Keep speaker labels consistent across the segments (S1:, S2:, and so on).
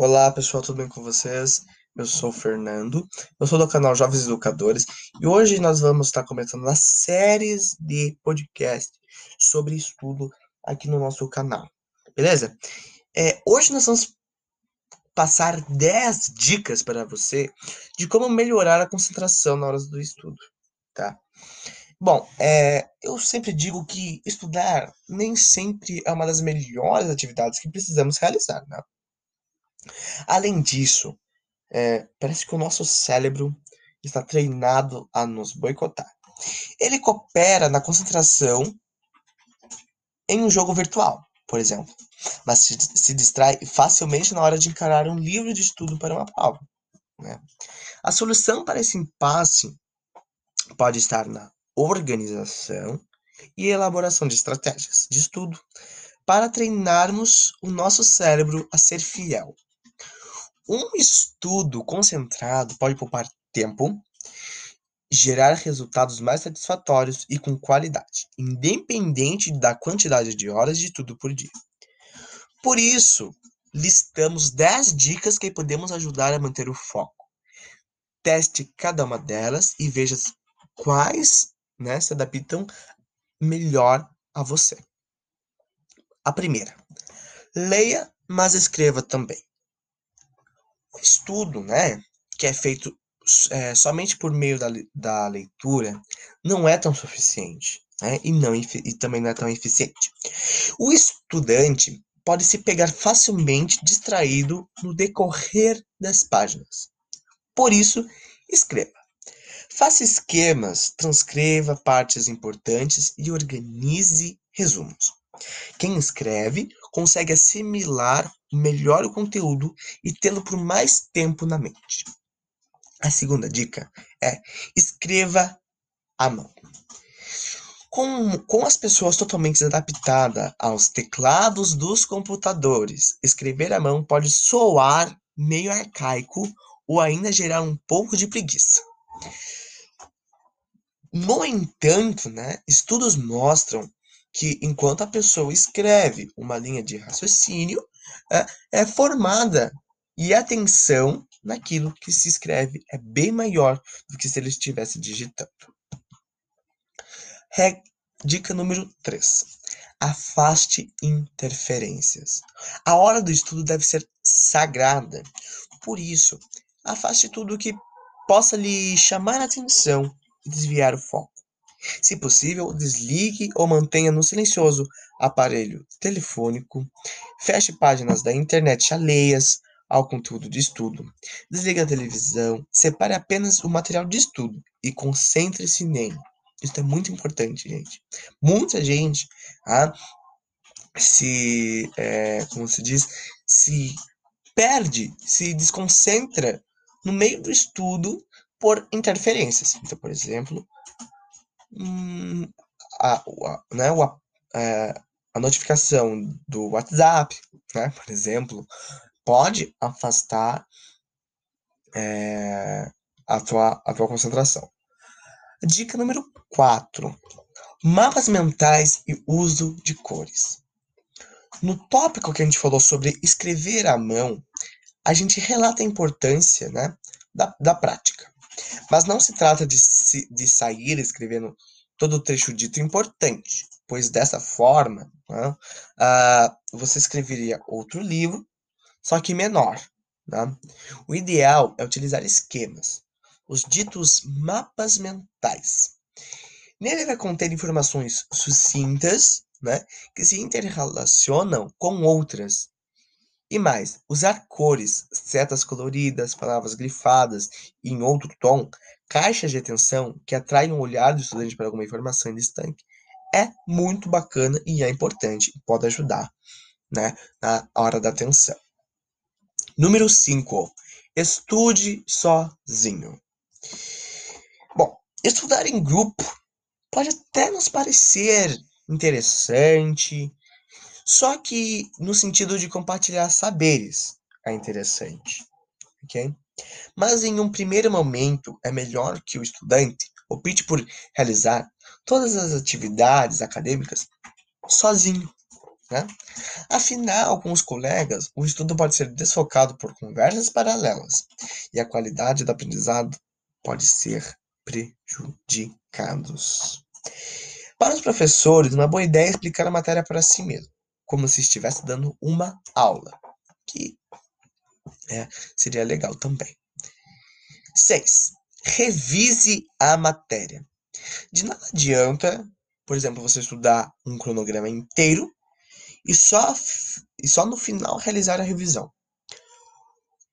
S1: Olá pessoal, tudo bem com vocês? Eu sou o Fernando, eu sou do canal Jovens Educadores e hoje nós vamos estar comentando as séries de podcast sobre estudo aqui no nosso canal, beleza? É, hoje nós vamos passar 10 dicas para você de como melhorar a concentração na hora do estudo, tá? Bom, é, eu sempre digo que estudar nem sempre é uma das melhores atividades que precisamos realizar, né? Além disso, é, parece que o nosso cérebro está treinado a nos boicotar. Ele coopera na concentração em um jogo virtual, por exemplo, mas se, se distrai facilmente na hora de encarar um livro de estudo para uma prova. Né? A solução para esse impasse pode estar na organização e elaboração de estratégias de estudo para treinarmos o nosso cérebro a ser fiel. Um estudo concentrado pode poupar tempo, gerar resultados mais satisfatórios e com qualidade, independente da quantidade de horas de estudo por dia. Por isso, listamos 10 dicas que podemos ajudar a manter o foco. Teste cada uma delas e veja quais né, se adaptam melhor a você. A primeira, leia, mas escreva também. Estudo, né, que é feito é, somente por meio da, da leitura, não é tão suficiente. Né, e, não, e também não é tão eficiente. O estudante pode se pegar facilmente distraído no decorrer das páginas. Por isso, escreva. Faça esquemas, transcreva partes importantes e organize resumos. Quem escreve consegue assimilar melhor o conteúdo e tê-lo por mais tempo na mente. A segunda dica é escreva à mão. Com, com as pessoas totalmente adaptadas aos teclados dos computadores, escrever à mão pode soar meio arcaico ou ainda gerar um pouco de preguiça. No entanto, né, estudos mostram que enquanto a pessoa escreve uma linha de raciocínio, é, é formada e a atenção naquilo que se escreve é bem maior do que se ele estivesse digitando. Reg Dica número 3. Afaste interferências. A hora do estudo deve ser sagrada. Por isso, afaste tudo que possa lhe chamar a atenção e desviar o foco. Se possível, desligue ou mantenha no silencioso aparelho telefônico, feche páginas da internet alheias ao conteúdo de estudo, desligue a televisão, separe apenas o material de estudo e concentre-se nele. Isso é muito importante, gente. Muita gente ah, se, é, como se diz, se perde, se desconcentra no meio do estudo por interferências. Então, por exemplo, hum, a, a, né, a, é, a notificação do WhatsApp, né, por exemplo, pode afastar é, a, tua, a tua concentração. Dica número 4. Mapas mentais e uso de cores. No tópico que a gente falou sobre escrever à mão, a gente relata a importância né, da, da prática. Mas não se trata de, de sair escrevendo todo o trecho dito importante, pois dessa forma né, uh, você escreveria outro livro, só que menor. Né? O ideal é utilizar esquemas, os ditos mapas mentais. Nele vai conter informações sucintas, né, que se interrelacionam com outras, e mais, usar cores, setas coloridas, palavras grifadas em outro tom, caixas de atenção que atraem o olhar do estudante para alguma informação distante, é muito bacana e é importante pode ajudar né, na hora da atenção. Número 5. Estude sozinho. Bom, estudar em grupo pode até nos parecer interessante, só que no sentido de compartilhar saberes é interessante, ok? Mas em um primeiro momento é melhor que o estudante opte por realizar todas as atividades acadêmicas sozinho, Né? Afinal, com os colegas, o estudo pode ser desfocado por conversas paralelas e a qualidade do aprendizado pode ser prejudicados. Para os professores, uma boa ideia é explicar a matéria para si mesmo, como se estivesse dando uma aula, que é, seria legal também. 6. Revise a matéria. De nada adianta, por exemplo, você estudar um cronograma inteiro e só, e só no final realizar a revisão.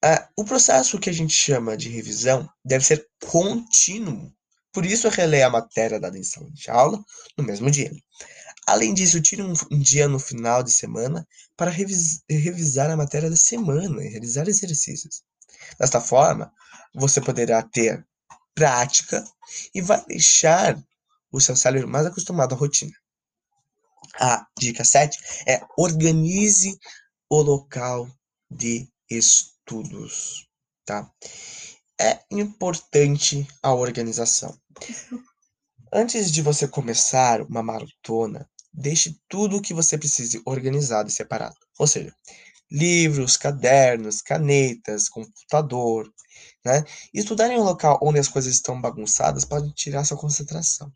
S1: Uh, o processo que a gente chama de revisão deve ser contínuo. Por isso, releia a matéria dada em sala de aula no mesmo dia. Além disso, tire um, um dia no final de semana para revis, revisar a matéria da semana e realizar exercícios. Desta forma, você poderá ter prática e vai deixar o seu cérebro mais acostumado à rotina. A dica 7 é organize o local de estudos, tá? É importante a organização. Antes de você começar uma maratona, deixe tudo o que você precise organizado e separado. Ou seja, livros, cadernos, canetas, computador, né? Estudar em um local onde as coisas estão bagunçadas pode tirar sua concentração.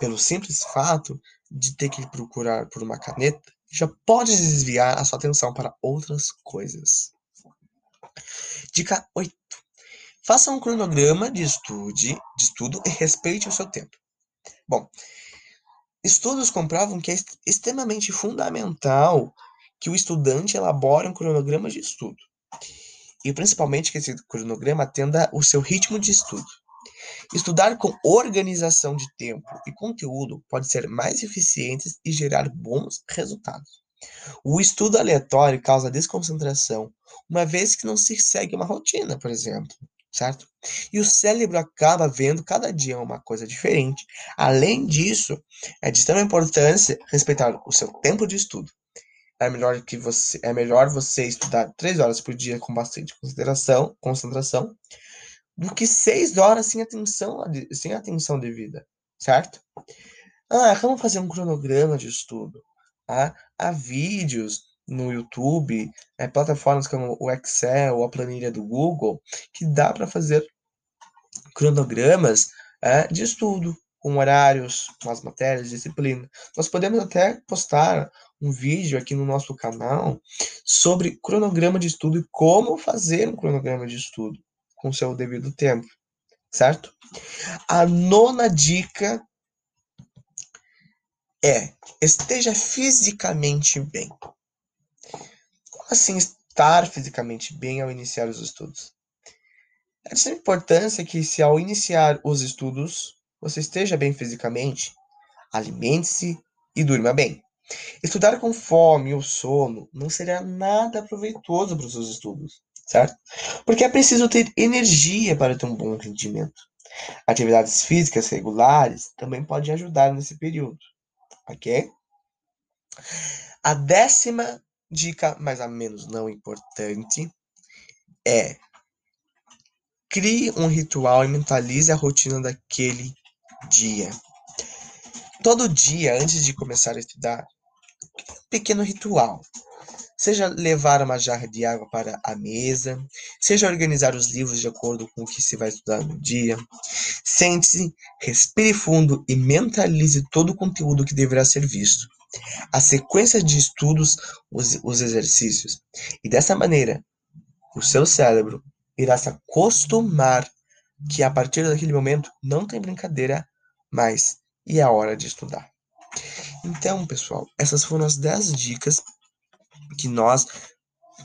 S1: Pelo simples fato de ter que procurar por uma caneta, já pode desviar a sua atenção para outras coisas. Dica 8. Faça um cronograma de, estude, de estudo e respeite o seu tempo. Bom, estudos comprovam que é extremamente fundamental que o estudante elabore um cronograma de estudo. E principalmente que esse cronograma atenda o seu ritmo de estudo. Estudar com organização de tempo e conteúdo pode ser mais eficiente e gerar bons resultados. O estudo aleatório causa desconcentração, uma vez que não se segue uma rotina, por exemplo, certo? E o cérebro acaba vendo cada dia uma coisa diferente. Além disso, é de extrema importância respeitar o seu tempo de estudo é melhor que você é melhor você estudar três horas por dia com bastante consideração, concentração, do que seis horas sem atenção, sem atenção devida, certo? Ah, vamos fazer um cronograma de estudo. Tá? Há vídeos no YouTube, é, plataformas como o Excel ou a planilha do Google, que dá para fazer cronogramas é, de estudo, com horários, com as matérias, disciplina. Nós podemos até postar um vídeo aqui no nosso canal sobre cronograma de estudo e como fazer um cronograma de estudo com seu devido tempo, certo? A nona dica é esteja fisicamente bem. Como assim estar fisicamente bem ao iniciar os estudos? É de importância que, se ao iniciar os estudos, você esteja bem fisicamente, alimente-se e durma bem. Estudar com fome ou sono não seria nada proveitoso para os seus estudos, certo? Porque é preciso ter energia para ter um bom rendimento. Atividades físicas regulares também podem ajudar nesse período, ok? A décima dica, mais ou menos não importante, é crie um ritual e mentalize a rotina daquele dia. Todo dia, antes de começar a estudar, pequeno ritual. Seja levar uma jarra de água para a mesa, seja organizar os livros de acordo com o que se vai estudar no dia. Sente-se, respire fundo e mentalize todo o conteúdo que deverá ser visto. A sequência de estudos, os, os exercícios. E dessa maneira, o seu cérebro irá se acostumar que a partir daquele momento não tem brincadeira mais e é hora de estudar. Então, pessoal, essas foram as 10 dicas que nós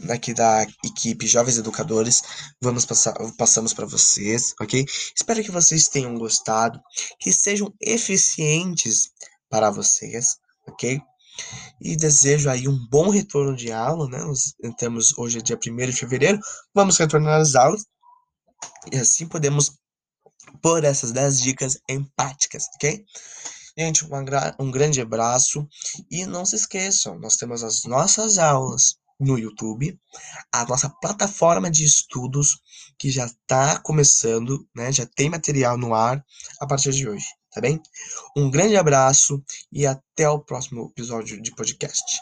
S1: aqui da equipe Jovens Educadores vamos passar passamos para vocês, OK? Espero que vocês tenham gostado, que sejam eficientes para vocês, OK? E desejo aí um bom retorno de aula, né? Nós temos hoje é dia 1 de fevereiro, vamos retornar às aulas. E assim podemos por essas 10 dicas empáticas, ok? Gente, um, um grande abraço e não se esqueçam, nós temos as nossas aulas no YouTube, a nossa plataforma de estudos que já está começando, né? Já tem material no ar a partir de hoje, tá bem? Um grande abraço e até o próximo episódio de podcast.